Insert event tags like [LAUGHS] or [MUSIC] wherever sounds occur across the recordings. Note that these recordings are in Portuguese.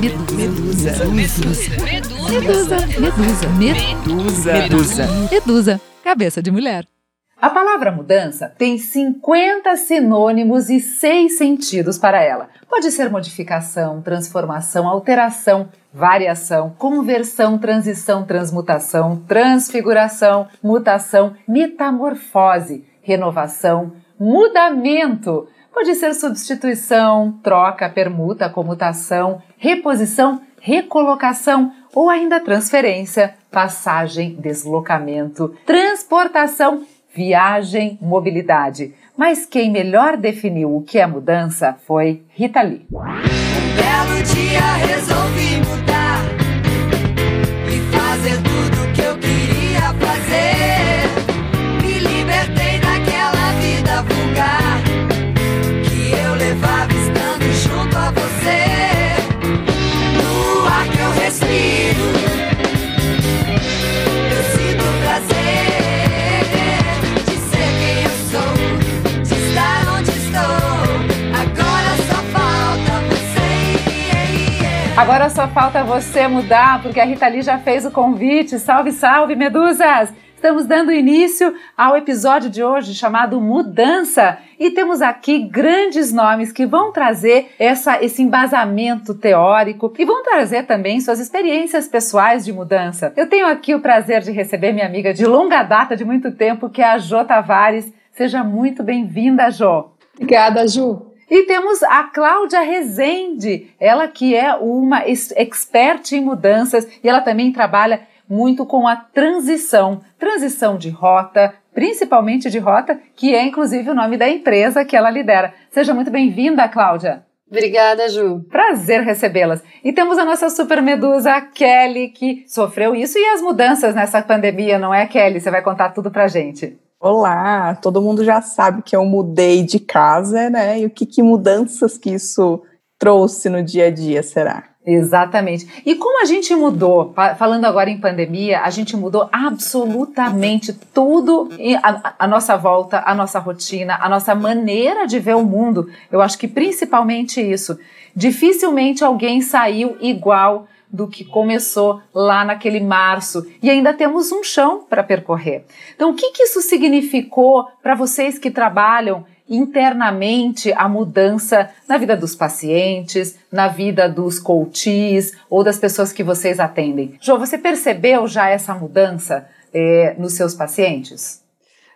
Medusa. Medusa. Medusa. Medusa. Medusa. Medusa. Medusa. Cabeça de mulher. A palavra mudança tem 50 sinônimos e 6 sentidos para ela. Pode ser modificação, transformação, alteração, variação, conversão, transição, transmutação, transfiguração, mutação, metamorfose, renovação, mudamento. Pode ser substituição, troca, permuta, comutação, reposição, recolocação ou ainda transferência, passagem, deslocamento, transportação, viagem, mobilidade. Mas quem melhor definiu o que é mudança foi Rita Lee. Um belo dia resolvi mudar Agora só falta você mudar, porque a Rita Lee já fez o convite. Salve, salve, medusas! Estamos dando início ao episódio de hoje chamado Mudança e temos aqui grandes nomes que vão trazer essa, esse embasamento teórico e vão trazer também suas experiências pessoais de mudança. Eu tenho aqui o prazer de receber minha amiga de longa data, de muito tempo, que é a Jo Tavares. Seja muito bem-vinda, Jo. Obrigada, Ju. E temos a Cláudia Rezende, ela que é uma expert em mudanças e ela também trabalha muito com a transição, transição de rota, principalmente de rota, que é inclusive o nome da empresa que ela lidera. Seja muito bem-vinda, Cláudia. Obrigada, Ju. Prazer recebê-las. E temos a nossa super medusa, Kelly, que sofreu isso e as mudanças nessa pandemia, não é, Kelly? Você vai contar tudo pra gente. Olá, todo mundo já sabe que eu mudei de casa, né? E o que, que mudanças que isso trouxe no dia a dia, será? Exatamente. E como a gente mudou, falando agora em pandemia, a gente mudou absolutamente tudo a, a, nossa volta, a nossa rotina, a nossa maneira de ver o mundo. Eu acho que principalmente isso. Dificilmente alguém saiu igual do que começou lá naquele março e ainda temos um chão para percorrer. Então, o que, que isso significou para vocês que trabalham internamente a mudança na vida dos pacientes, na vida dos coaches ou das pessoas que vocês atendem. Jô, você percebeu já essa mudança é, nos seus pacientes?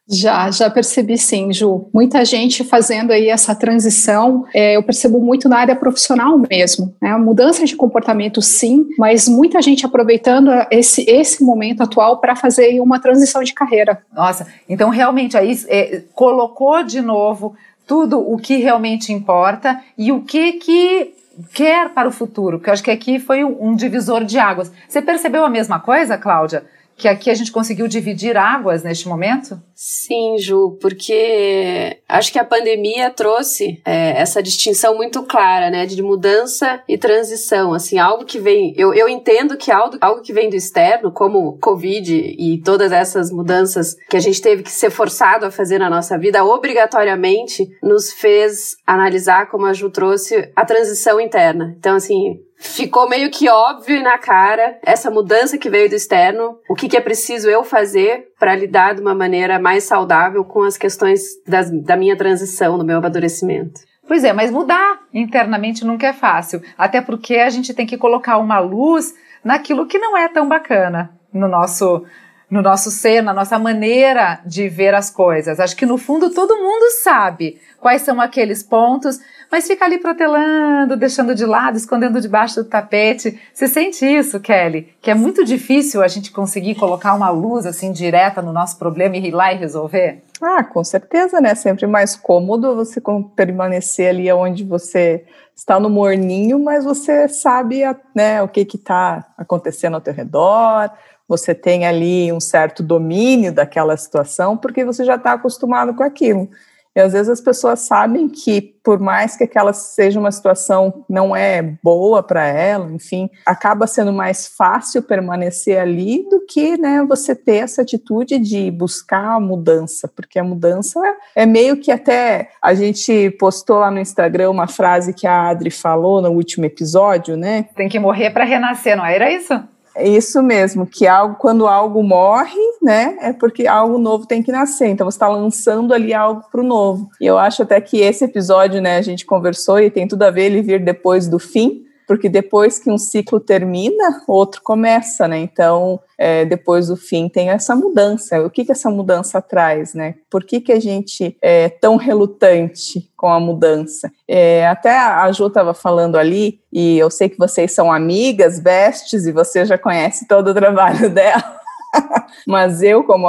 Já, já percebi sim, Ju. Muita gente fazendo aí essa transição, é, eu percebo muito na área profissional mesmo. Né? Mudança de comportamento, sim, mas muita gente aproveitando esse, esse momento atual para fazer uma transição de carreira. Nossa, então realmente aí é, colocou de novo tudo o que realmente importa e o que que quer para o futuro, porque eu acho que aqui foi um divisor de águas. Você percebeu a mesma coisa, Cláudia? que aqui a gente conseguiu dividir águas neste momento? Sim, Ju, porque acho que a pandemia trouxe é, essa distinção muito clara, né, de mudança e transição, assim, algo que vem, eu, eu entendo que algo, algo que vem do externo, como Covid e todas essas mudanças que a gente teve que ser forçado a fazer na nossa vida, obrigatoriamente nos fez analisar, como a Ju trouxe, a transição interna. Então, assim, ficou meio que óbvio na cara essa mudança que veio do externo, o que, que é preciso eu fazer para lidar de uma maneira mais saudável com as questões das, da minha transição, do meu amadurecimento. Pois é, mas mudar internamente nunca é fácil, até porque a gente tem que colocar uma luz naquilo que não é tão bacana no nosso no nosso ser, na nossa maneira de ver as coisas. Acho que no fundo todo mundo sabe quais são aqueles pontos, mas fica ali protelando, deixando de lado, escondendo debaixo do tapete. Você sente isso, Kelly? Que é muito difícil a gente conseguir colocar uma luz assim direta no nosso problema e ir lá e resolver? Ah, com certeza, né? Sempre mais cômodo você permanecer ali onde você está no morninho, mas você sabe né, o que está acontecendo ao teu redor, você tem ali um certo domínio daquela situação, porque você já está acostumado com aquilo. E às vezes as pessoas sabem que, por mais que aquela seja uma situação não é boa para ela, enfim, acaba sendo mais fácil permanecer ali do que né, você ter essa atitude de buscar a mudança, porque a mudança é, meio que até a gente postou lá no Instagram uma frase que a Adri falou no último episódio, né? Tem que morrer para renascer, não era isso? É isso mesmo, que algo, quando algo morre, né, é porque algo novo tem que nascer. Então você está lançando ali algo para o novo. E eu acho até que esse episódio, né, a gente conversou e tem tudo a ver ele vir depois do fim, porque depois que um ciclo termina, outro começa, né? Então, é, depois do fim tem essa mudança. O que que essa mudança traz, né? Por que que a gente é tão relutante com a mudança? É, até a Ju estava falando ali, e eu sei que vocês são amigas, bestes, e você já conhece todo o trabalho [LAUGHS] dela. Mas eu, como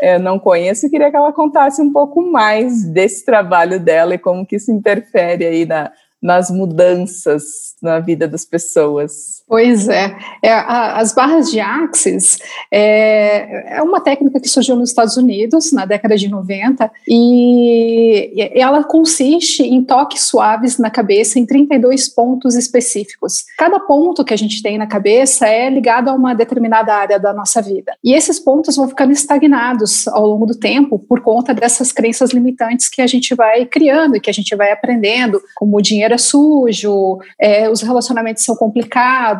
eu não conheço, queria que ela contasse um pouco mais desse trabalho dela e como que isso interfere aí na, nas mudanças na vida das pessoas. Pois é, é a, as barras de Axis é, é, uma técnica que surgiu nos Estados Unidos na década de 90 e, ela consiste em toques suaves na cabeça em 32 pontos específicos. Cada ponto que a gente tem na cabeça é ligado a uma determinada área da nossa vida. E esses pontos vão ficando estagnados ao longo do tempo por conta dessas crenças limitantes que a gente vai criando e que a gente vai aprendendo, como o dinheiro é sujo, é, os relacionamentos são complicados,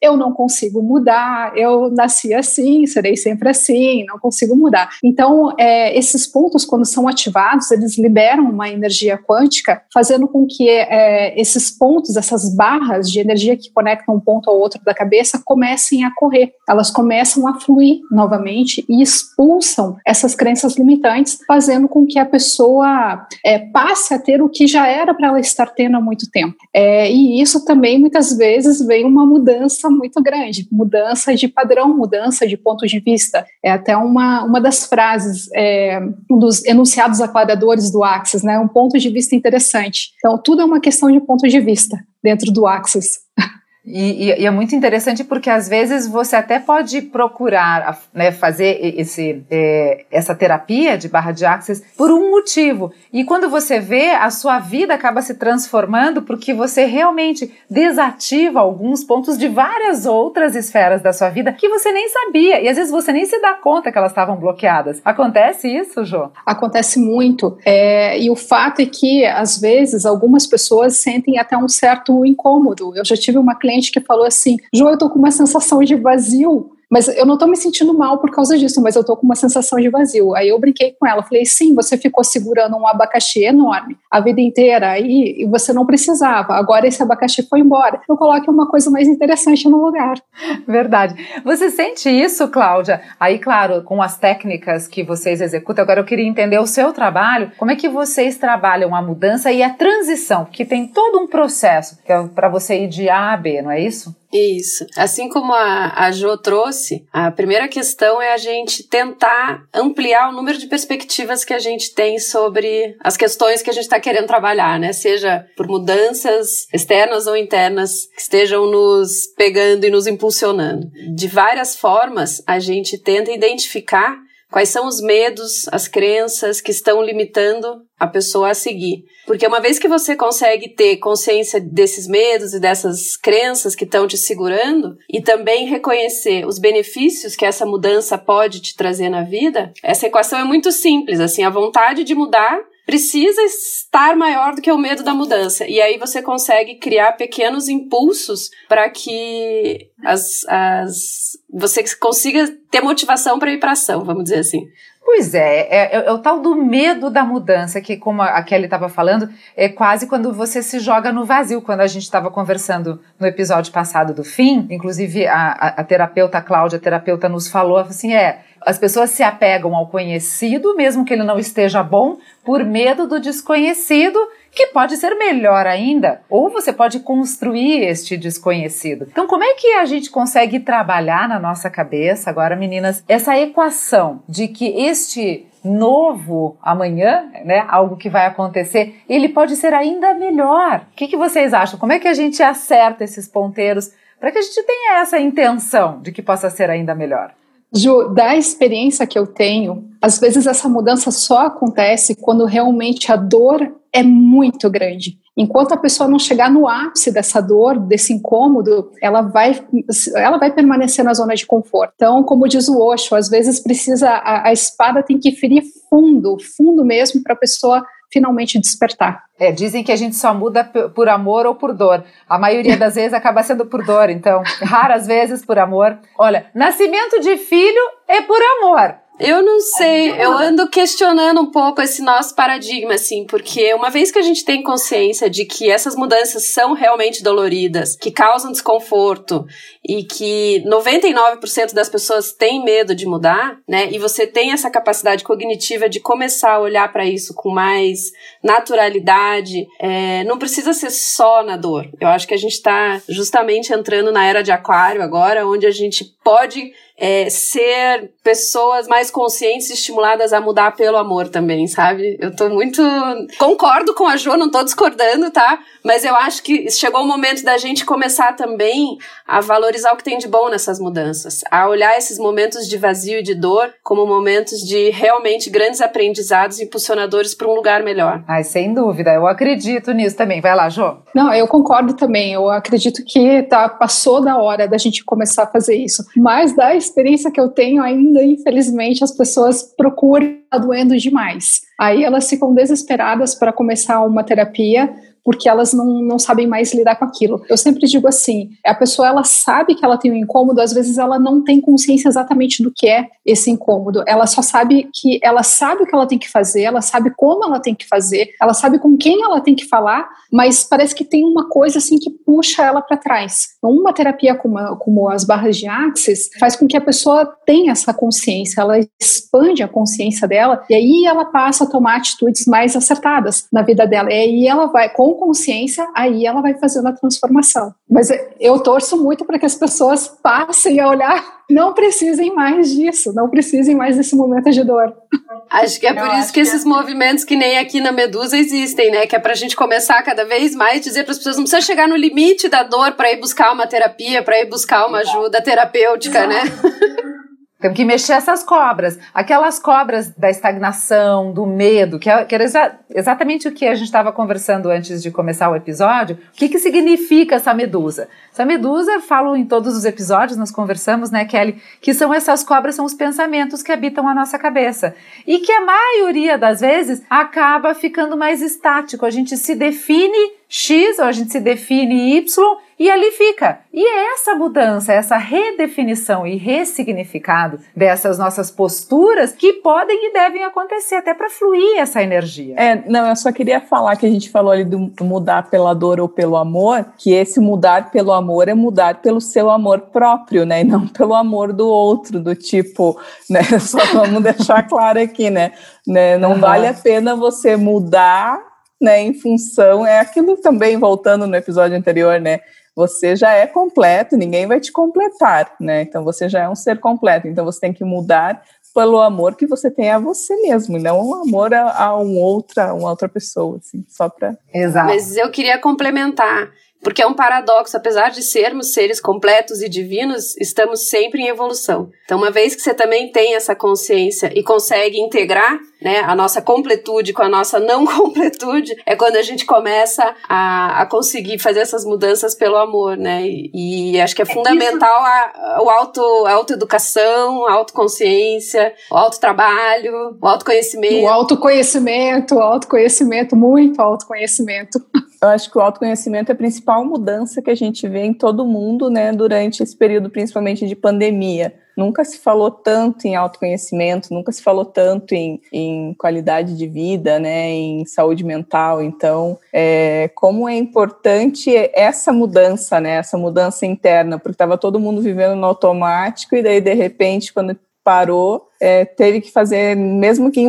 eu não consigo mudar, eu nasci assim, serei sempre assim, não consigo mudar. Então, é, esses pontos, quando são ativados, eles liberam uma energia quântica, fazendo com que é, esses pontos, essas barras de energia que conectam um ponto ao outro da cabeça, comecem a correr. Elas começam a fluir novamente e expulsam essas crenças limitantes, fazendo com que a pessoa é, passe a ter o que já era para ela estar tendo há muito tempo. É, e isso também muitas vezes vem uma mudança muito grande, mudança de padrão, mudança de ponto de vista. É até uma, uma das frases, é, dos enunciados aclaradores do Axis, né? Um ponto de vista interessante. Então, tudo é uma questão de ponto de vista dentro do Axis. [LAUGHS] E, e, e, é muito interessante porque às vezes você até pode procurar né, fazer esse, é, essa terapia de barra de axis por um motivo. E quando você vê, a sua vida acaba se transformando porque você realmente desativa alguns pontos de várias outras esferas da sua vida que você nem sabia. E às vezes você nem se dá conta que elas estavam bloqueadas. Acontece isso, Jô? Acontece muito. É, e o fato é que, às vezes, algumas pessoas sentem até um certo incômodo. Eu já tive uma cliente que falou assim: João, eu tô com uma sensação de vazio mas eu não tô me sentindo mal por causa disso, mas eu tô com uma sensação de vazio. Aí eu brinquei com ela, falei: sim, você ficou segurando um abacaxi enorme a vida inteira aí e você não precisava. Agora esse abacaxi foi embora. Eu coloque uma coisa mais interessante no lugar. [LAUGHS] Verdade. Você sente isso, Cláudia? Aí, claro, com as técnicas que vocês executam, agora eu queria entender o seu trabalho. Como é que vocês trabalham a mudança e a transição? Que tem todo um processo que é para você ir de A a B, não é isso? Isso. Assim como a, a Jo trouxe, a primeira questão é a gente tentar ampliar o número de perspectivas que a gente tem sobre as questões que a gente está querendo trabalhar, né? Seja por mudanças externas ou internas que estejam nos pegando e nos impulsionando. De várias formas, a gente tenta identificar Quais são os medos, as crenças que estão limitando a pessoa a seguir? Porque uma vez que você consegue ter consciência desses medos e dessas crenças que estão te segurando e também reconhecer os benefícios que essa mudança pode te trazer na vida, essa equação é muito simples, assim, a vontade de mudar precisa estar maior do que o medo da mudança. E aí você consegue criar pequenos impulsos para que as, as, você consiga ter motivação para ir para ação, vamos dizer assim. Pois é, é, é, é, o tal do medo da mudança, que como a Kelly estava falando, é quase quando você se joga no vazio, quando a gente estava conversando no episódio passado do fim, inclusive a, a, a terapeuta Cláudia, a terapeuta nos falou assim, é, as pessoas se apegam ao conhecido, mesmo que ele não esteja bom, por medo do desconhecido, que pode ser melhor ainda, ou você pode construir este desconhecido. Então, como é que a gente consegue trabalhar na nossa cabeça agora, meninas, essa equação de que este novo amanhã, né, algo que vai acontecer, ele pode ser ainda melhor. O que, que vocês acham? Como é que a gente acerta esses ponteiros para que a gente tenha essa intenção de que possa ser ainda melhor? Ju, da experiência que eu tenho, às vezes essa mudança só acontece quando realmente a dor é muito grande. Enquanto a pessoa não chegar no ápice dessa dor, desse incômodo, ela vai, ela vai permanecer na zona de conforto. Então, como diz o Osho, às vezes precisa a, a espada tem que ferir fundo, fundo mesmo, para a pessoa finalmente despertar. É, dizem que a gente só muda por amor ou por dor. A maioria das vezes acaba sendo por dor, então, raras vezes por amor. Olha, nascimento de filho é por amor. Eu não sei, eu ando questionando um pouco esse nosso paradigma, assim, porque uma vez que a gente tem consciência de que essas mudanças são realmente doloridas, que causam desconforto e que 99% das pessoas têm medo de mudar, né? E você tem essa capacidade cognitiva de começar a olhar para isso com mais naturalidade, é, não precisa ser só na dor. Eu acho que a gente está justamente entrando na era de Aquário agora, onde a gente pode é, ser pessoas mais conscientes e estimuladas a mudar pelo amor também, sabe? Eu tô muito. Concordo com a Jo, não tô discordando, tá? Mas eu acho que chegou o momento da gente começar também a valorizar o que tem de bom nessas mudanças, a olhar esses momentos de vazio e de dor como momentos de realmente grandes aprendizados impulsionadores para um lugar melhor. Ai, sem dúvida, eu acredito nisso também. Vai lá, Jo. Não, eu concordo também. Eu acredito que tá, passou da hora da gente começar a fazer isso. Mas da experiência que eu tenho ainda, infelizmente, as pessoas procuram tá doendo demais. Aí elas ficam desesperadas para começar uma terapia porque elas não, não sabem mais lidar com aquilo. Eu sempre digo assim, a pessoa ela sabe que ela tem um incômodo, às vezes ela não tem consciência exatamente do que é esse incômodo. Ela só sabe que ela sabe o que ela tem que fazer, ela sabe como ela tem que fazer, ela sabe com quem ela tem que falar, mas parece que tem uma coisa assim que puxa ela para trás. Então, uma terapia como, como as barras de Axis faz com que a pessoa tenha essa consciência, ela expande a consciência dela e aí ela passa a tomar atitudes mais acertadas na vida dela. E aí ela vai com consciência, aí ela vai fazendo a transformação. Mas eu torço muito para que as pessoas passem a olhar, não precisem mais disso, não precisem mais desse momento de dor. Acho que é por eu isso que, que esses é... movimentos que nem aqui na Medusa existem, né? Que é para a gente começar cada vez mais dizer para as pessoas não precisa chegar no limite da dor para ir buscar uma terapia, para ir buscar uma ajuda terapêutica, né? Exato. né? [LAUGHS] Temos que mexer essas cobras. Aquelas cobras da estagnação, do medo, que, é, que era exa exatamente o que a gente estava conversando antes de começar o episódio. O que, que significa essa medusa? Essa medusa, falo em todos os episódios, nós conversamos, né, Kelly, que são essas cobras, são os pensamentos que habitam a nossa cabeça. E que a maioria das vezes acaba ficando mais estático. A gente se define X, ou a gente se define Y, e ali fica. E é essa mudança, essa redefinição e ressignificado dessas nossas posturas que podem e devem acontecer até para fluir essa energia. É, não, eu só queria falar que a gente falou ali do mudar pela dor ou pelo amor, que esse mudar pelo amor é mudar pelo seu amor próprio, né? E não pelo amor do outro, do tipo, [LAUGHS] né? Só vamos deixar claro aqui, né? né? Não uhum. vale a pena você mudar né, em função, é aquilo também voltando no episódio anterior, né? Você já é completo, ninguém vai te completar, né? Então você já é um ser completo, então você tem que mudar pelo amor que você tem a você mesmo, e não o amor a, a um outra, uma outra pessoa, assim, só para. Exato. Mas eu queria complementar porque é um paradoxo, apesar de sermos seres completos e divinos, estamos sempre em evolução. Então, uma vez que você também tem essa consciência e consegue integrar né, a nossa completude com a nossa não [LAUGHS] completude, é quando a gente começa a, a conseguir fazer essas mudanças pelo amor, né? E, e acho que é, é fundamental a, o auto, a autoeducação, a autoconsciência, o autotrabalho, o autoconhecimento. O autoconhecimento, o autoconhecimento, muito autoconhecimento. [LAUGHS] Eu acho que o autoconhecimento é a principal mudança que a gente vê em todo mundo, né, durante esse período, principalmente de pandemia. Nunca se falou tanto em autoconhecimento, nunca se falou tanto em, em qualidade de vida, né, em saúde mental. Então, é, como é importante essa mudança, né, essa mudança interna, porque estava todo mundo vivendo no automático e daí, de repente, quando parou, é, teve que fazer, mesmo que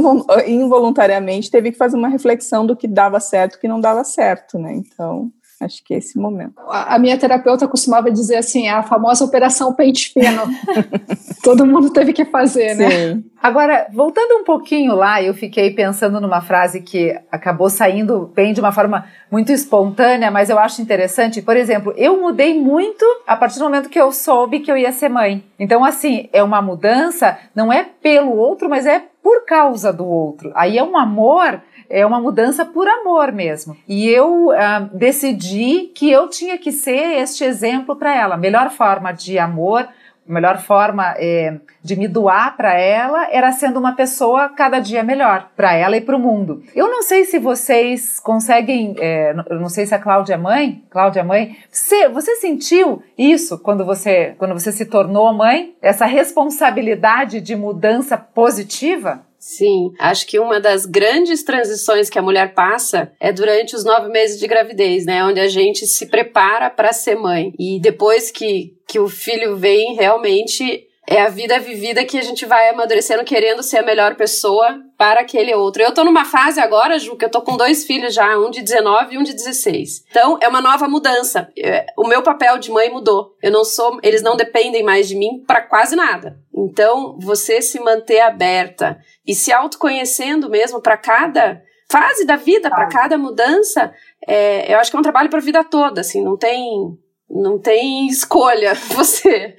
involuntariamente, teve que fazer uma reflexão do que dava certo e que não dava certo, né? Então, Acho que é esse momento. A, a minha terapeuta costumava dizer assim, é a famosa operação pente fino. [LAUGHS] Todo mundo teve que fazer, né? Sim. Agora, voltando um pouquinho lá, eu fiquei pensando numa frase que acabou saindo bem de uma forma muito espontânea, mas eu acho interessante. Por exemplo, eu mudei muito a partir do momento que eu soube que eu ia ser mãe. Então, assim, é uma mudança, não é pelo outro, mas é por causa do outro. Aí é um amor é uma mudança por amor mesmo. E eu ah, decidi que eu tinha que ser este exemplo para ela. A melhor forma de amor, a melhor forma é, de me doar para ela era sendo uma pessoa cada dia melhor para ela e para o mundo. Eu não sei se vocês conseguem, é, eu não sei se a Cláudia é mãe, Cláudia é mãe, você, você sentiu isso quando você, quando você se tornou mãe? Essa responsabilidade de mudança positiva? Sim, acho que uma das grandes transições que a mulher passa é durante os nove meses de gravidez, né? Onde a gente se prepara para ser mãe. E depois que, que o filho vem, realmente é a vida vivida que a gente vai amadurecendo querendo ser a melhor pessoa para aquele outro. Eu tô numa fase agora, Ju, que eu tô com dois filhos já, um de 19 e um de 16. Então, é uma nova mudança. É, o meu papel de mãe mudou. Eu não sou, eles não dependem mais de mim para quase nada. Então, você se manter aberta e se autoconhecendo mesmo para cada fase da vida, para cada mudança, é, eu acho que é um trabalho para a vida toda, assim, não tem não tem escolha [LAUGHS] você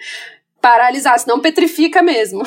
paralisar, senão petrifica mesmo.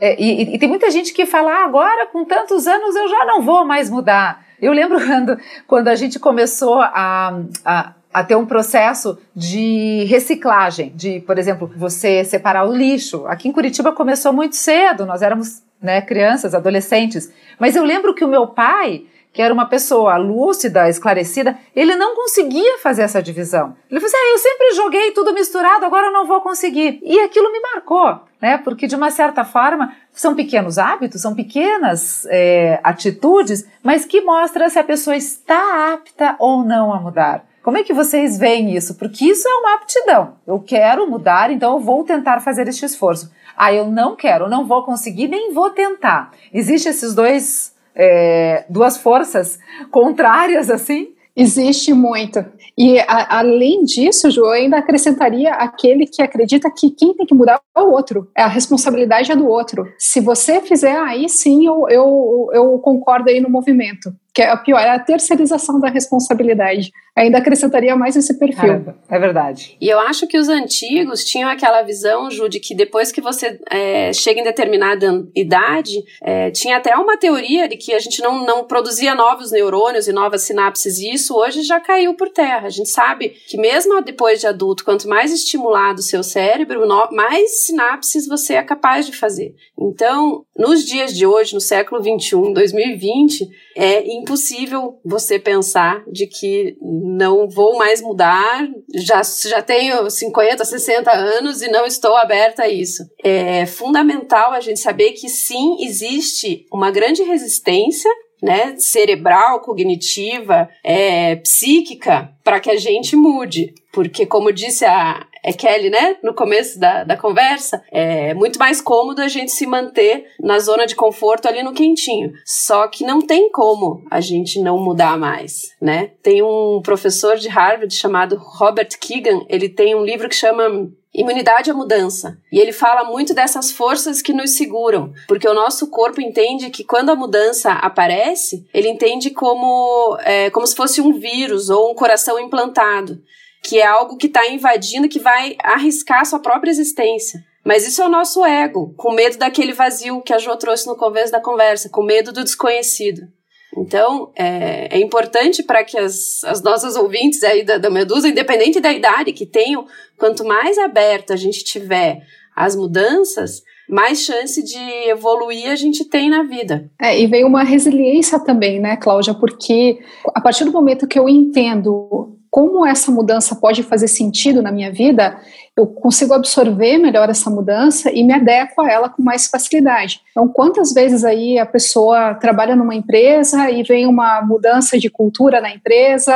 É, e, e, tem muita gente que fala, ah, agora com tantos anos eu já não vou mais mudar. Eu lembro [LAUGHS] quando, quando a gente começou a, a, a ter um processo de reciclagem, de, por exemplo, você separar o lixo. Aqui em Curitiba começou muito cedo, nós éramos né, crianças, adolescentes. Mas eu lembro que o meu pai, que era uma pessoa lúcida, esclarecida, ele não conseguia fazer essa divisão. Ele falou assim: ah, eu sempre joguei tudo misturado, agora eu não vou conseguir. E aquilo me marcou, né? Porque de uma certa forma são pequenos hábitos, são pequenas é, atitudes, mas que mostra se a pessoa está apta ou não a mudar. Como é que vocês veem isso? Porque isso é uma aptidão. Eu quero mudar, então eu vou tentar fazer este esforço. Ah, eu não quero, não vou conseguir, nem vou tentar. Existem esses dois é, duas forças contrárias assim? Existe muito. E a, além disso, eu ainda acrescentaria aquele que acredita que quem tem que mudar é o outro. A responsabilidade é do outro. Se você fizer, aí sim eu, eu, eu concordo aí no movimento que é a pior, é a terceirização da responsabilidade. Ainda acrescentaria mais esse perfil. Caramba, é verdade. E eu acho que os antigos tinham aquela visão, Ju, de que depois que você é, chega em determinada idade, é, tinha até uma teoria de que a gente não, não produzia novos neurônios e novas sinapses, e isso hoje já caiu por terra. A gente sabe que mesmo depois de adulto, quanto mais estimulado o seu cérebro, mais sinapses você é capaz de fazer. Então, nos dias de hoje, no século 21, 2020, é impossível você pensar de que não vou mais mudar, já, já tenho 50, 60 anos e não estou aberta a isso. É fundamental a gente saber que sim, existe uma grande resistência né, cerebral, cognitiva, é, psíquica, para que a gente mude. Porque, como disse a é Kelly, né, no começo da, da conversa, é muito mais cômodo a gente se manter na zona de conforto ali no quentinho. Só que não tem como a gente não mudar mais, né? Tem um professor de Harvard chamado Robert Keegan, ele tem um livro que chama Imunidade à mudança. E ele fala muito dessas forças que nos seguram, porque o nosso corpo entende que quando a mudança aparece, ele entende como, é, como se fosse um vírus ou um coração implantado, que é algo que está invadindo, que vai arriscar a sua própria existência. Mas isso é o nosso ego, com medo daquele vazio que a Jo trouxe no começo da conversa, com medo do desconhecido. Então, é, é importante para que as, as nossas ouvintes aí da, da Medusa, independente da idade que tenham, quanto mais aberta a gente tiver às mudanças, mais chance de evoluir a gente tem na vida. É, e vem uma resiliência também, né, Cláudia? Porque a partir do momento que eu entendo como essa mudança pode fazer sentido na minha vida, eu consigo absorver melhor essa mudança e me adequo a ela com mais facilidade. Então, quantas vezes aí a pessoa trabalha numa empresa e vem uma mudança de cultura na empresa,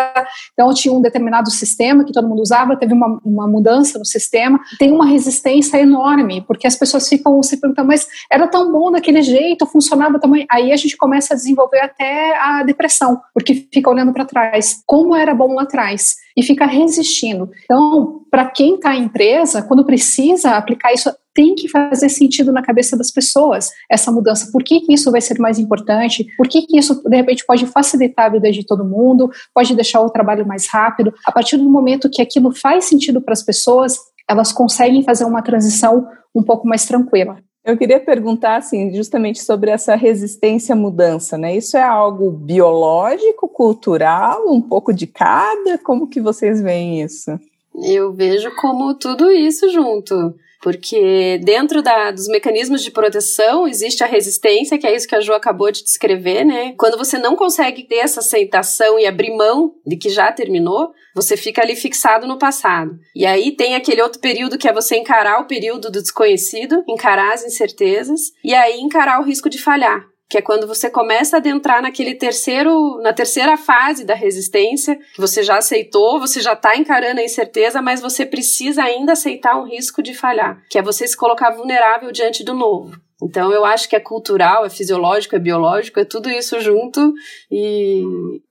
então tinha um determinado sistema que todo mundo usava, teve uma, uma mudança no sistema, tem uma resistência enorme, porque as pessoas ficam se perguntando, mas era tão bom daquele jeito, funcionava também. Aí a gente começa a desenvolver até a depressão, porque fica olhando para trás. Como era bom lá atrás? E fica resistindo. Então, para quem está em empresa, quando precisa aplicar isso, tem que fazer sentido na cabeça das pessoas essa mudança. Por que, que isso vai ser mais importante? Por que, que isso, de repente, pode facilitar a vida de todo mundo? Pode deixar o trabalho mais rápido? A partir do momento que aquilo faz sentido para as pessoas, elas conseguem fazer uma transição um pouco mais tranquila. Eu queria perguntar, assim, justamente sobre essa resistência à mudança, né? Isso é algo biológico, cultural, um pouco de cada? Como que vocês veem isso? Eu vejo como tudo isso junto. Porque dentro da, dos mecanismos de proteção existe a resistência, que é isso que a Ju acabou de descrever, né? Quando você não consegue ter essa aceitação e abrir mão de que já terminou, você fica ali fixado no passado. E aí tem aquele outro período que é você encarar o período do desconhecido, encarar as incertezas e aí encarar o risco de falhar que é quando você começa a adentrar naquele terceiro, na terceira fase da resistência, que você já aceitou, você já está encarando a incerteza, mas você precisa ainda aceitar um risco de falhar, que é você se colocar vulnerável diante do novo. Então eu acho que é cultural, é fisiológico, é biológico, é tudo isso junto e.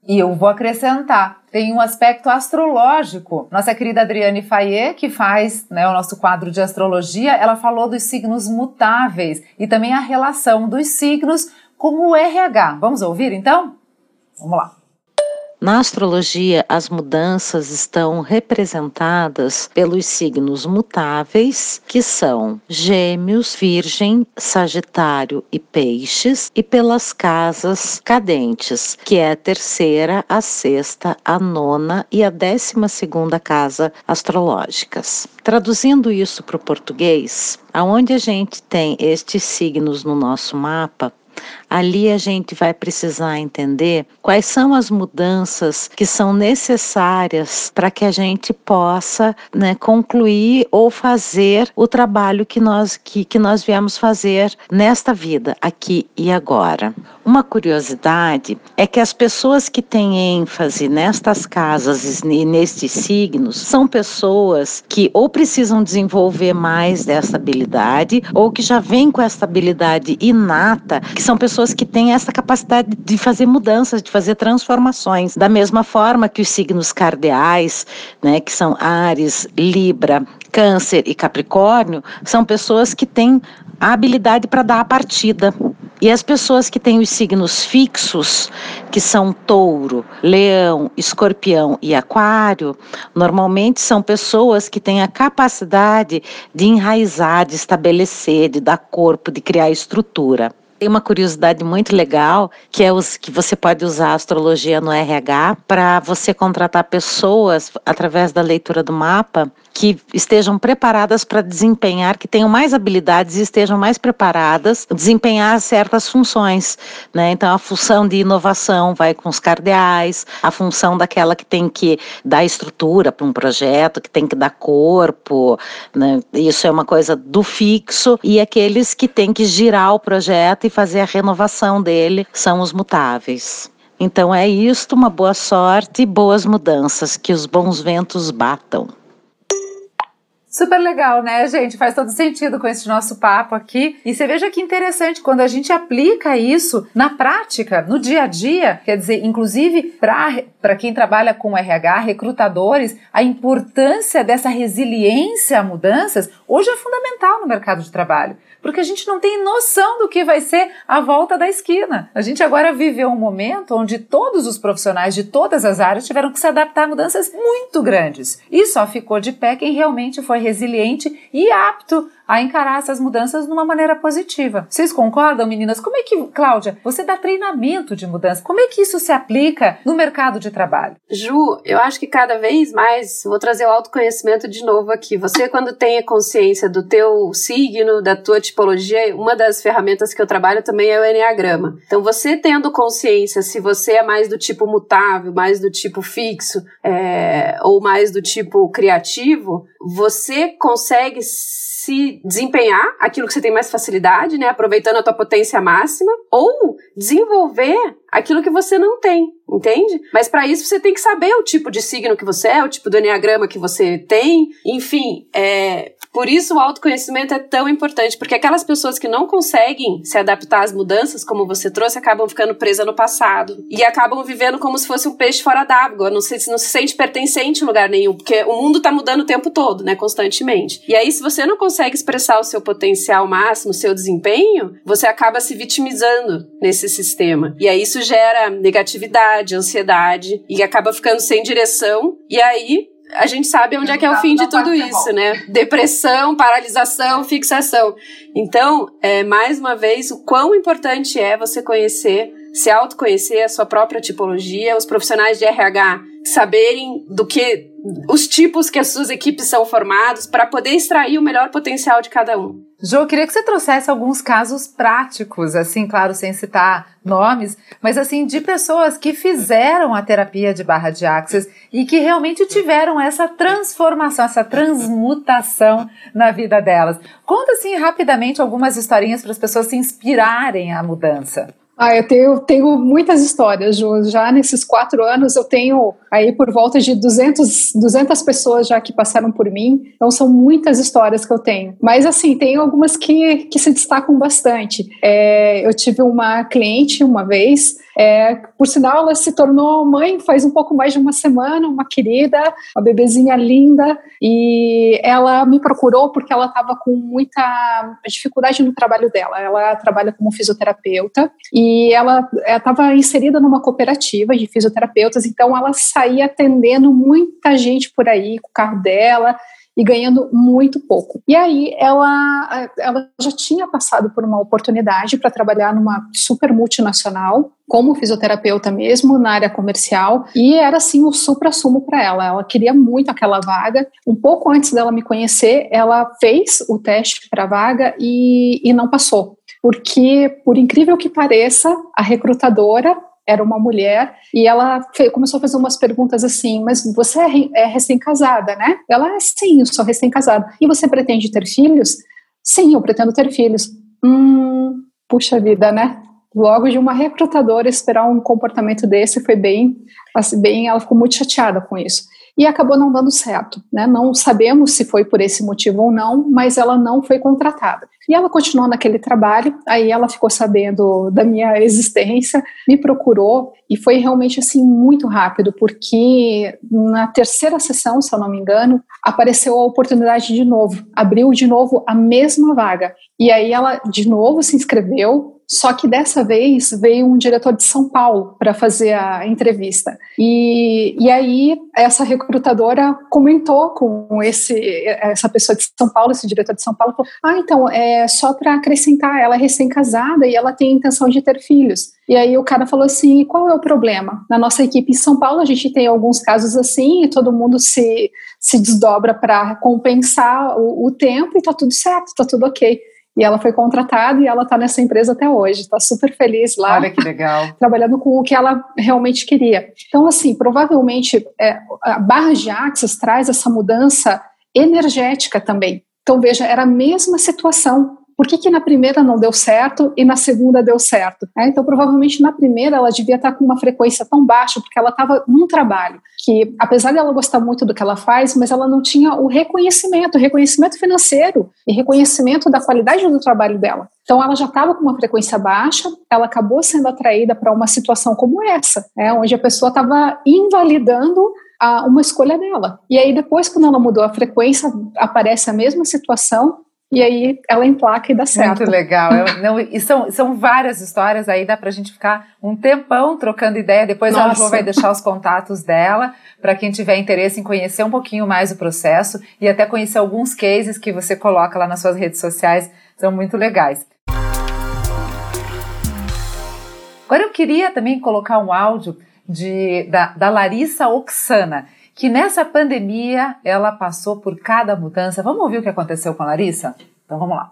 E eu vou acrescentar, tem um aspecto astrológico. Nossa querida Adriane Fayet, que faz né, o nosso quadro de astrologia, ela falou dos signos mutáveis e também a relação dos signos com o RH. Vamos ouvir então? Vamos lá. Na astrologia, as mudanças estão representadas pelos signos mutáveis, que são Gêmeos, Virgem, Sagitário e Peixes, e pelas casas cadentes, que é a terceira, a sexta, a nona e a décima segunda casa astrológicas. Traduzindo isso para o português, aonde a gente tem estes signos no nosso mapa, Ali a gente vai precisar entender quais são as mudanças que são necessárias para que a gente possa né, concluir ou fazer o trabalho que nós, que, que nós viemos fazer nesta vida, aqui e agora. Uma curiosidade é que as pessoas que têm ênfase nestas casas e nestes signos são pessoas que ou precisam desenvolver mais dessa habilidade ou que já vêm com essa habilidade inata, que são pessoas pessoas que têm essa capacidade de fazer mudanças, de fazer transformações. Da mesma forma que os signos cardeais, né, que são Ares, Libra, Câncer e Capricórnio, são pessoas que têm a habilidade para dar a partida. E as pessoas que têm os signos fixos, que são touro, leão, escorpião e aquário, normalmente são pessoas que têm a capacidade de enraizar, de estabelecer, de dar corpo, de criar estrutura. Tem uma curiosidade muito legal, que é os que você pode usar a astrologia no RH para você contratar pessoas através da leitura do mapa que estejam preparadas para desempenhar, que tenham mais habilidades e estejam mais preparadas desempenhar certas funções, né? Então a função de inovação vai com os cardeais, a função daquela que tem que dar estrutura para um projeto, que tem que dar corpo, né? Isso é uma coisa do fixo e aqueles que têm que girar o projeto e fazer a renovação dele são os mutáveis. Então é isto, uma boa sorte e boas mudanças, que os bons ventos batam. Super legal, né, gente? Faz todo sentido com esse nosso papo aqui. E você veja que interessante quando a gente aplica isso na prática, no dia a dia, quer dizer, inclusive para quem trabalha com RH, recrutadores, a importância dessa resiliência a mudanças hoje é fundamental no mercado de trabalho porque a gente não tem noção do que vai ser a volta da esquina. A gente agora viveu um momento onde todos os profissionais de todas as áreas tiveram que se adaptar a mudanças muito grandes. E só ficou de pé quem realmente foi resiliente e apto a encarar essas mudanças de uma maneira positiva. Vocês concordam, meninas? Como é que, Cláudia, você dá treinamento de mudança? Como é que isso se aplica no mercado de trabalho? Ju, eu acho que cada vez mais, vou trazer o autoconhecimento de novo aqui. Você, quando tem a consciência do teu signo, da tua tipologia, uma das ferramentas que eu trabalho também é o Enneagrama. Então, você tendo consciência se você é mais do tipo mutável, mais do tipo fixo, é, ou mais do tipo criativo, você consegue se desempenhar aquilo que você tem mais facilidade, né, aproveitando a tua potência máxima, ou desenvolver aquilo que você não tem, entende? Mas para isso você tem que saber o tipo de signo que você é, o tipo do enneagrama que você tem, enfim, é, Por isso o autoconhecimento é tão importante, porque aquelas pessoas que não conseguem se adaptar às mudanças, como você trouxe, acabam ficando presas no passado e acabam vivendo como se fosse um peixe fora d'água, não se, não se sente pertencente em lugar nenhum, porque o mundo está mudando o tempo todo, né, constantemente. E aí, se você não consegue expressar o seu potencial máximo, o seu desempenho, você acaba se vitimizando nesse sistema. E aí isso gera negatividade, ansiedade e acaba ficando sem direção. E aí a gente sabe onde é que é o fim de tudo isso, né? Depressão, paralisação, fixação. Então, é, mais uma vez, o quão importante é você conhecer, se autoconhecer a sua própria tipologia, os profissionais de RH saberem do que os tipos que as suas equipes são formados para poder extrair o melhor potencial de cada um. Jo, eu queria que você trouxesse alguns casos práticos, assim, claro, sem citar nomes, mas assim, de pessoas que fizeram a terapia de barra de axis e que realmente tiveram essa transformação, essa transmutação na vida delas. Conta, assim, rapidamente algumas historinhas para as pessoas se inspirarem à mudança. Ah, eu tenho, tenho muitas histórias, Ju. Já nesses quatro anos eu tenho aí por volta de 200, 200 pessoas já que passaram por mim. Então são muitas histórias que eu tenho. Mas assim, tem algumas que, que se destacam bastante. É, eu tive uma cliente uma vez é, por sinal, ela se tornou mãe faz um pouco mais de uma semana, uma querida, uma bebezinha linda, e ela me procurou porque ela estava com muita dificuldade no trabalho dela. Ela trabalha como fisioterapeuta e ela estava inserida numa cooperativa de fisioterapeutas, então ela saía atendendo muita gente por aí com o carro dela e ganhando muito pouco. E aí ela, ela já tinha passado por uma oportunidade para trabalhar numa super multinacional como fisioterapeuta mesmo na área comercial e era assim o supra-sumo para ela. Ela queria muito aquela vaga. Um pouco antes dela me conhecer, ela fez o teste para a vaga e, e não passou porque, por incrível que pareça, a recrutadora era uma mulher e ela começou a fazer umas perguntas assim, mas você é, é recém-casada, né? Ela, é, sim, eu sou recém-casada. E você pretende ter filhos? Sim, eu pretendo ter filhos. Hum, puxa vida, né? Logo de uma recrutadora esperar um comportamento desse foi bem, assim, bem, ela ficou muito chateada com isso e acabou não dando certo. Né? Não sabemos se foi por esse motivo ou não, mas ela não foi contratada. E ela continuou naquele trabalho, aí ela ficou sabendo da minha [LAUGHS] existência, me procurou e foi realmente assim muito rápido, porque na terceira sessão, se eu não me engano, apareceu a oportunidade de novo, abriu de novo a mesma vaga. E aí ela de novo se inscreveu, só que dessa vez veio um diretor de São Paulo para fazer a entrevista. E, e aí essa recrutadora comentou com esse essa pessoa de São Paulo, esse diretor de São Paulo, falou: Ah, então é só para acrescentar, ela é recém-casada e ela tem intenção de ter filhos. E aí o cara falou assim: qual é o problema? Na nossa equipe em São Paulo, a gente tem alguns casos assim, e todo mundo se, se desdobra para compensar o, o tempo e tá tudo certo, tá tudo ok. E ela foi contratada e ela está nessa empresa até hoje, está super feliz lá. Olha que legal. [LAUGHS] Trabalhando com o que ela realmente queria. Então, assim, provavelmente é, a barra de Axis traz essa mudança energética também. Então, veja, era a mesma situação por que, que na primeira não deu certo e na segunda deu certo? É, então, provavelmente na primeira ela devia estar com uma frequência tão baixa, porque ela estava num trabalho que, apesar dela gostar muito do que ela faz, mas ela não tinha o reconhecimento, reconhecimento financeiro e reconhecimento da qualidade do trabalho dela. Então, ela já estava com uma frequência baixa, ela acabou sendo atraída para uma situação como essa, é, onde a pessoa estava invalidando a, uma escolha dela. E aí, depois, quando ela mudou a frequência, aparece a mesma situação e aí ela emplaca e dá certo. Muito legal. Eu, não, e são, são várias histórias aí, dá pra gente ficar um tempão trocando ideia. Depois Nossa. a Jo vai deixar os contatos dela para quem tiver interesse em conhecer um pouquinho mais o processo e até conhecer alguns cases que você coloca lá nas suas redes sociais. São muito legais. Agora eu queria também colocar um áudio de, da, da Larissa Oxana que nessa pandemia ela passou por cada mudança. Vamos ouvir o que aconteceu com a Larissa? Então vamos lá.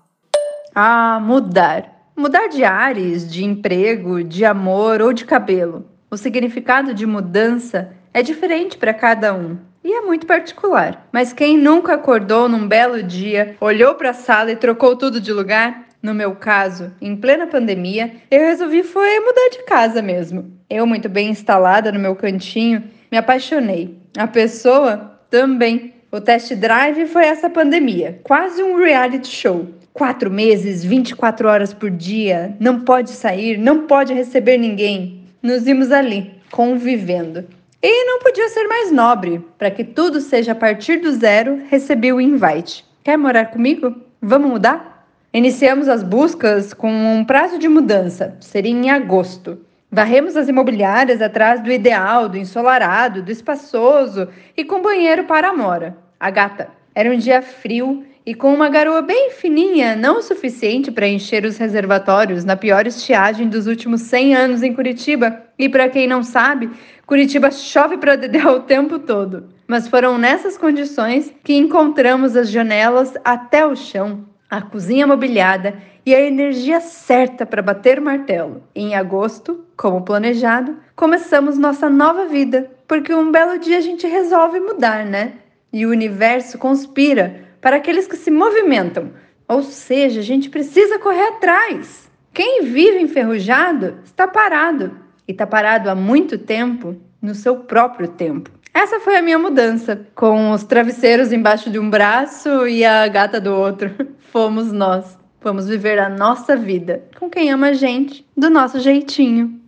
Ah, mudar. Mudar de ares, de emprego, de amor ou de cabelo. O significado de mudança é diferente para cada um e é muito particular. Mas quem nunca acordou num belo dia, olhou para a sala e trocou tudo de lugar? No meu caso, em plena pandemia, eu resolvi foi mudar de casa mesmo. Eu, muito bem instalada no meu cantinho, me apaixonei. A pessoa também. O test drive foi essa pandemia, quase um reality show. Quatro meses, 24 horas por dia, não pode sair, não pode receber ninguém. Nos vimos ali, convivendo. E não podia ser mais nobre. Para que tudo seja a partir do zero, recebi o invite. Quer morar comigo? Vamos mudar? Iniciamos as buscas com um prazo de mudança, seria em agosto. Varremos as imobiliárias atrás do ideal, do ensolarado, do espaçoso e com banheiro para a mora, a gata. Era um dia frio e com uma garoa bem fininha, não o suficiente para encher os reservatórios na pior estiagem dos últimos 100 anos em Curitiba. E para quem não sabe, Curitiba chove para dedéu o tempo todo. Mas foram nessas condições que encontramos as janelas até o chão, a cozinha mobiliada e a energia certa para bater o martelo. Em agosto, como planejado, começamos nossa nova vida, porque um belo dia a gente resolve mudar, né? E o universo conspira para aqueles que se movimentam. Ou seja, a gente precisa correr atrás. Quem vive enferrujado está parado. E está parado há muito tempo no seu próprio tempo. Essa foi a minha mudança, com os travesseiros embaixo de um braço e a gata do outro. [LAUGHS] Fomos nós. Vamos viver a nossa vida com quem ama a gente, do nosso jeitinho.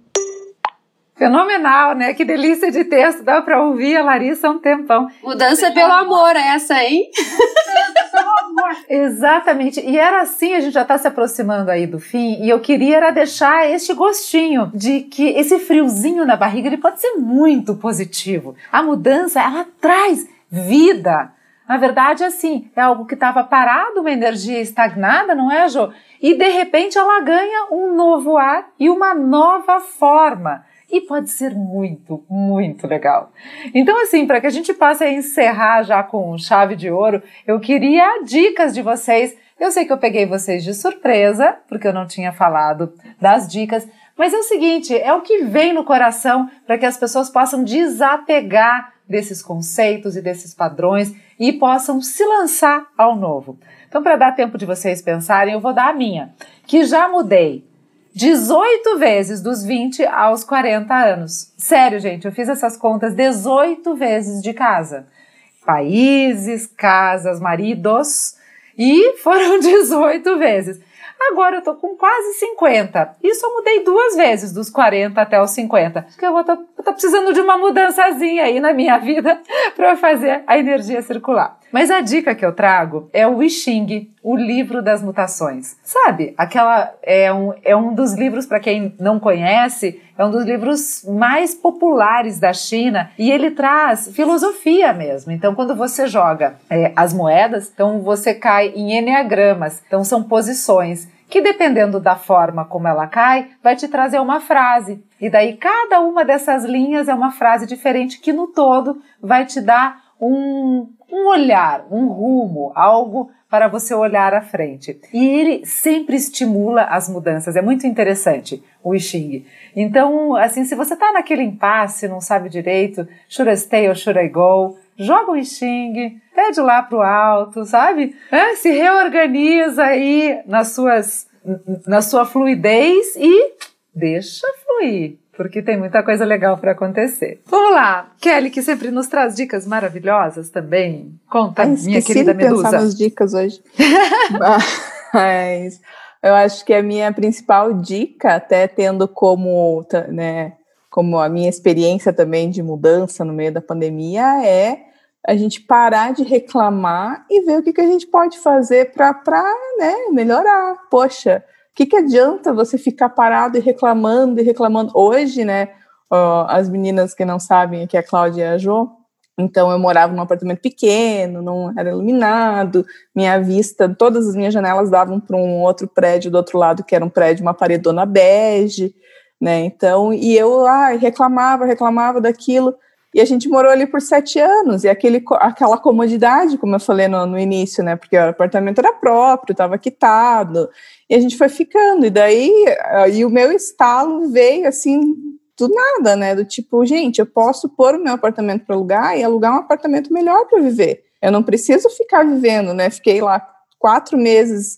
Fenomenal, né? Que delícia de texto. Dá para ouvir a Larissa há um tempão. Mudança pelo amor, é essa, hein? [LAUGHS] Exatamente. E era assim, a gente já está se aproximando aí do fim, e eu queria era deixar este gostinho de que esse friozinho na barriga ele pode ser muito positivo. A mudança, ela traz vida. Na verdade, assim, é algo que estava parado, uma energia estagnada, não é, Jo? E de repente ela ganha um novo ar e uma nova forma e pode ser muito, muito legal. Então, assim, para que a gente possa encerrar já com chave de ouro, eu queria dicas de vocês. Eu sei que eu peguei vocês de surpresa, porque eu não tinha falado das dicas, mas é o seguinte: é o que vem no coração para que as pessoas possam desapegar desses conceitos e desses padrões e possam se lançar ao novo. Então, para dar tempo de vocês pensarem, eu vou dar a minha, que já mudei 18 vezes dos 20 aos 40 anos. Sério, gente, eu fiz essas contas 18 vezes de casa. Países, casas, maridos, e foram [LAUGHS] 18 vezes. Agora eu tô com quase 50. E só mudei duas vezes, dos 40 até os 50. Acho que eu vou tô, tô precisando de uma mudançazinha aí na minha vida [LAUGHS] para fazer a energia circular. Mas a dica que eu trago é o I Ching, o livro das mutações. Sabe? Aquela é um, é um dos livros para quem não conhece, é um dos livros mais populares da China e ele traz filosofia mesmo. Então, quando você joga é, as moedas, então você cai em enneagramas. Então, são posições que dependendo da forma como ela cai, vai te trazer uma frase. E daí cada uma dessas linhas é uma frase diferente que no todo vai te dar um, um olhar, um rumo, algo para você olhar à frente. E ele sempre estimula as mudanças. É muito interessante o I Ching. Então, assim, se você está naquele impasse, não sabe direito, should I stay or should I go? Joga o I Ching, pede lá para o alto, sabe? É, se reorganiza aí nas suas, na sua fluidez e deixa fluir porque tem muita coisa legal para acontecer. Vamos lá, Kelly, que sempre nos traz dicas maravilhosas também. Conta, Ai, minha querida de Medusa. pensar nas dicas hoje. [LAUGHS] Mas eu acho que a minha principal dica, até tendo como, né, como a minha experiência também de mudança no meio da pandemia, é a gente parar de reclamar e ver o que, que a gente pode fazer para né, melhorar. Poxa, o que, que adianta você ficar parado e reclamando e reclamando? Hoje, né, ó, as meninas que não sabem aqui, a Cláudia e a Jo, então eu morava num apartamento pequeno, não era iluminado, minha vista, todas as minhas janelas davam para um outro prédio do outro lado, que era um prédio, uma paredona bege, né? Então, e eu ah, reclamava, reclamava daquilo. E a gente morou ali por sete anos, e aquele, aquela comodidade, como eu falei no, no início, né? Porque o apartamento era próprio, estava quitado, e a gente foi ficando. E daí, e o meu estalo veio assim, do nada, né? Do tipo, gente, eu posso pôr o meu apartamento para alugar e alugar um apartamento melhor para viver. Eu não preciso ficar vivendo, né? Fiquei lá quatro meses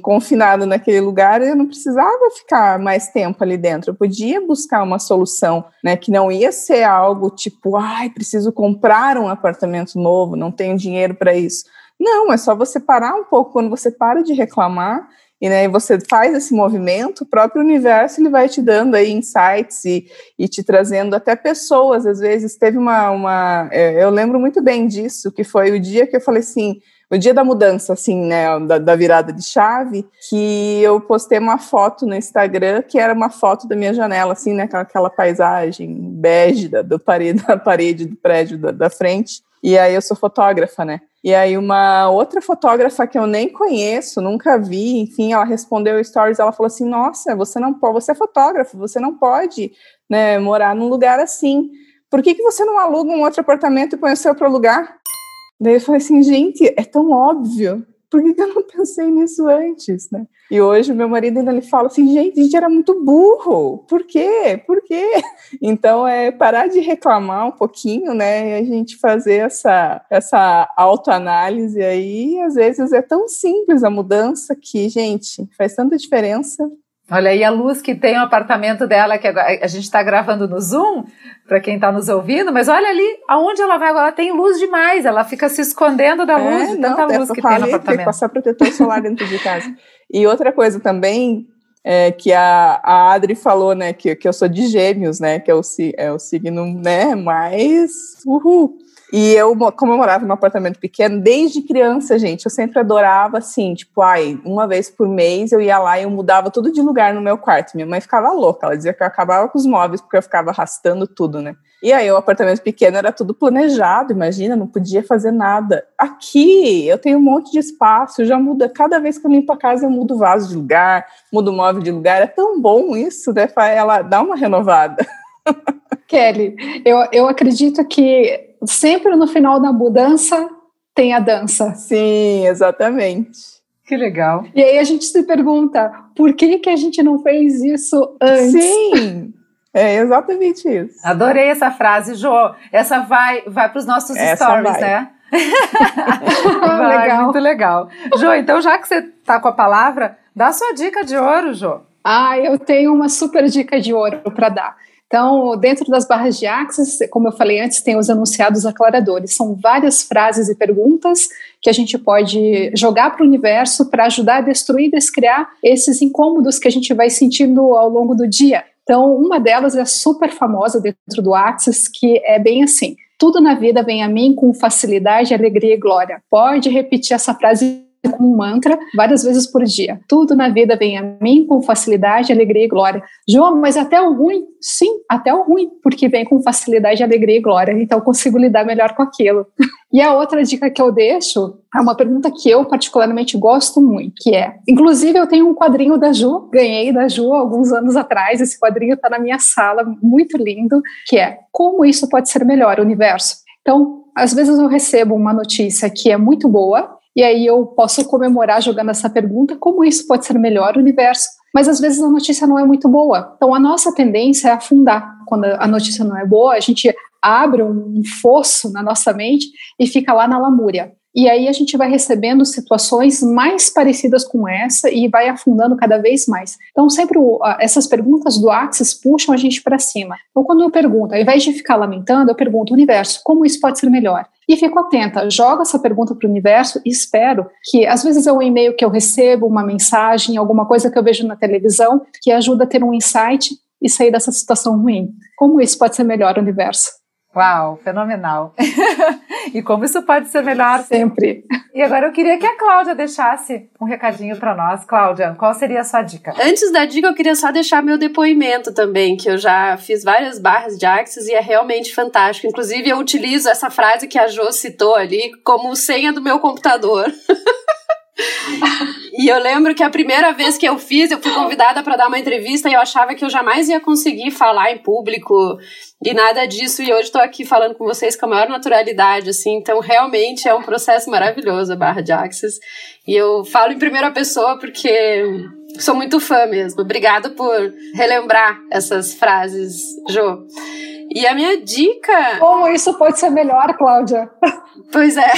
confinado naquele lugar, eu não precisava ficar mais tempo ali dentro. Eu podia buscar uma solução, né? Que não ia ser algo tipo, ai, preciso comprar um apartamento novo, não tenho dinheiro para isso. Não, é só você parar um pouco quando você para de reclamar e né, você faz esse movimento, o próprio universo ele vai te dando aí insights e, e te trazendo até pessoas. Às vezes teve uma, uma é, eu lembro muito bem disso, que foi o dia que eu falei assim, o dia da mudança, assim, né, da, da, virada de chave, que eu postei uma foto no Instagram que era uma foto da minha janela, assim, né, aquela, aquela paisagem bege da, do parede, [LAUGHS] da parede do prédio da, da frente. E aí eu sou fotógrafa, né? E aí uma outra fotógrafa que eu nem conheço, nunca vi, enfim, ela respondeu stories, ela falou assim: "Nossa, você não pode, você é fotógrafo, você não pode, né, morar num lugar assim. Por que que você não aluga um outro apartamento e põe o seu para lugar?" Daí eu falei assim: "Gente, é tão óbvio por que, que, eu não pensei nisso antes, né? E hoje meu marido ainda lhe fala assim, gente, a gente era muito burro, por quê? Por quê? [LAUGHS] Então é parar de reclamar um pouquinho, né? E a gente fazer essa, essa autoanálise aí, às vezes é tão simples a mudança que, gente, faz tanta diferença Olha aí a luz que tem o apartamento dela, que a gente está gravando no Zoom, para quem está nos ouvindo, mas olha ali, aonde ela vai agora, tem luz demais, ela fica se escondendo da luz, é, de tanta não, luz que tem no apartamento. Tem que passar protetor solar dentro de casa. E outra coisa também, é, que a, a Adri falou, né, que, que eu sou de gêmeos, né, que é o, é o signo, né, mais uhul. E eu, como eu morava num apartamento pequeno, desde criança, gente, eu sempre adorava, assim, tipo, ai, uma vez por mês eu ia lá e eu mudava tudo de lugar no meu quarto. Minha mãe ficava louca, ela dizia que eu acabava com os móveis porque eu ficava arrastando tudo, né? E aí o apartamento pequeno era tudo planejado, imagina, não podia fazer nada. Aqui eu tenho um monte de espaço, já muda, cada vez que eu limpo a casa eu mudo o vaso de lugar, mudo o móvel de lugar, é tão bom isso, né? Ela dá uma renovada. [LAUGHS] Kelly, eu, eu acredito que sempre no final da mudança tem a dança. Sim, exatamente. Que legal. E aí a gente se pergunta, por que que a gente não fez isso antes? Sim. É exatamente isso. Adorei essa frase, Jo. Essa vai vai para os nossos essa stories, vai. né? [LAUGHS] vai, legal. Muito legal. Jo, então já que você está com a palavra, dá a sua dica de ouro, Jo. Ah, eu tenho uma super dica de ouro para dar. Então, dentro das barras de Axis, como eu falei antes, tem os anunciados aclaradores. São várias frases e perguntas que a gente pode jogar para o universo para ajudar a destruir e descriar esses incômodos que a gente vai sentindo ao longo do dia. Então, uma delas é super famosa dentro do Axis, que é bem assim: tudo na vida vem a mim com facilidade, alegria e glória. Pode repetir essa frase como um mantra várias vezes por dia. Tudo na vida vem a mim com facilidade, alegria e glória. João, mas até o ruim? Sim, até o ruim, porque vem com facilidade, alegria e glória. Então eu consigo lidar melhor com aquilo. E a outra dica que eu deixo é uma pergunta que eu particularmente gosto muito, que é, inclusive eu tenho um quadrinho da Ju, ganhei da Ju alguns anos atrás, esse quadrinho está na minha sala, muito lindo, que é como isso pode ser melhor, universo. Então, às vezes eu recebo uma notícia que é muito boa, e aí eu posso comemorar jogando essa pergunta, como isso pode ser melhor o universo? Mas às vezes a notícia não é muito boa. Então a nossa tendência é afundar. Quando a notícia não é boa, a gente abre um fosso na nossa mente e fica lá na lamúria. E aí a gente vai recebendo situações mais parecidas com essa e vai afundando cada vez mais. Então, sempre essas perguntas do Axis puxam a gente para cima. Então, quando eu pergunto, ao invés de ficar lamentando, eu pergunto, universo, como isso pode ser melhor? E fico atenta, jogo essa pergunta para o universo e espero que, às vezes, é um e-mail que eu recebo, uma mensagem, alguma coisa que eu vejo na televisão, que ajuda a ter um insight e sair dessa situação ruim. Como isso pode ser melhor, universo? Uau, fenomenal. [LAUGHS] e como isso pode ser melhor? Sempre. E agora eu queria que a Cláudia deixasse um recadinho para nós. Cláudia, qual seria a sua dica? Antes da dica, eu queria só deixar meu depoimento também, que eu já fiz várias barras de Axis e é realmente fantástico. Inclusive, eu utilizo essa frase que a Jo citou ali como senha do meu computador. [LAUGHS] e eu lembro que a primeira vez que eu fiz, eu fui convidada para dar uma entrevista e eu achava que eu jamais ia conseguir falar em público e nada disso. E hoje estou aqui falando com vocês com a maior naturalidade, assim. Então, realmente é um processo maravilhoso a barra de Axis. E eu falo em primeira pessoa porque sou muito fã mesmo. Obrigada por relembrar essas frases, Jo. E a minha dica. Como isso pode ser melhor, Cláudia? Pois é.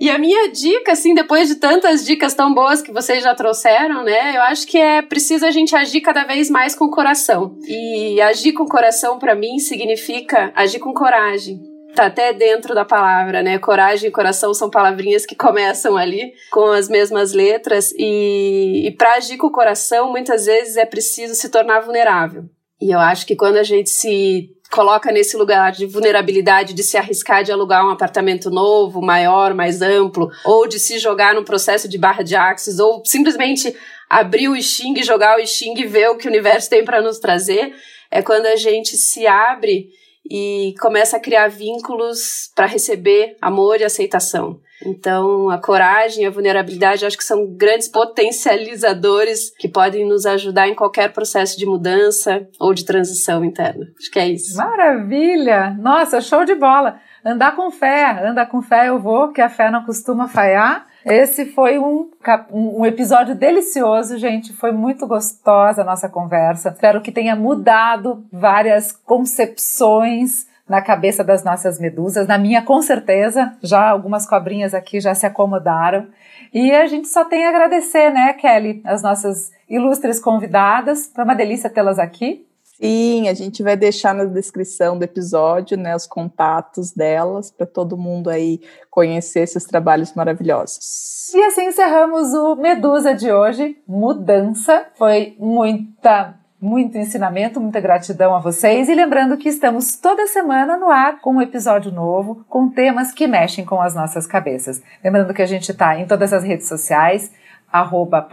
E a minha dica, assim, depois de tantas dicas tão boas que vocês já trouxeram, né? Eu acho que é preciso a gente agir cada vez mais com o coração. E agir com o coração, para mim, significa agir com coragem tá até dentro da palavra, né? Coragem e coração são palavrinhas que começam ali com as mesmas letras e, e para agir com o coração, muitas vezes é preciso se tornar vulnerável. E eu acho que quando a gente se coloca nesse lugar de vulnerabilidade de se arriscar de alugar um apartamento novo, maior, mais amplo, ou de se jogar num processo de barra de axis, ou simplesmente abrir o Xing, jogar o Xing e ver o que o universo tem para nos trazer, é quando a gente se abre e começa a criar vínculos para receber amor e aceitação. Então, a coragem a vulnerabilidade acho que são grandes potencializadores que podem nos ajudar em qualquer processo de mudança ou de transição interna. Acho que é isso. Maravilha! Nossa, show de bola! Andar com fé, andar com fé eu vou, que a fé não costuma falhar. Esse foi um, um episódio delicioso, gente. Foi muito gostosa a nossa conversa. Espero que tenha mudado várias concepções na cabeça das nossas medusas. Na minha, com certeza, já algumas cobrinhas aqui já se acomodaram. E a gente só tem a agradecer, né, Kelly, as nossas ilustres convidadas. Foi uma delícia tê-las aqui. Sim, a gente vai deixar na descrição do episódio, né, os contatos delas para todo mundo aí conhecer esses trabalhos maravilhosos. E assim encerramos o Medusa de hoje. Mudança foi muita muito ensinamento, muita gratidão a vocês e lembrando que estamos toda semana no ar com um episódio novo, com temas que mexem com as nossas cabeças. Lembrando que a gente está em todas as redes sociais, arroba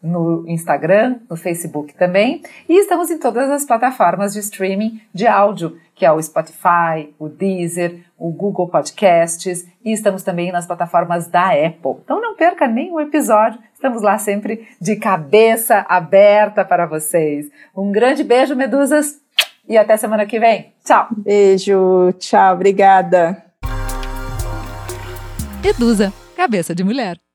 no Instagram, no Facebook também, e estamos em todas as plataformas de streaming de áudio, que é o Spotify, o Deezer, o Google Podcasts, e estamos também nas plataformas da Apple. Então não perca nenhum episódio, estamos lá sempre de cabeça aberta para vocês. Um grande beijo, Medusas, e até semana que vem. Tchau! Beijo, tchau, obrigada. Medusa, cabeça de mulher.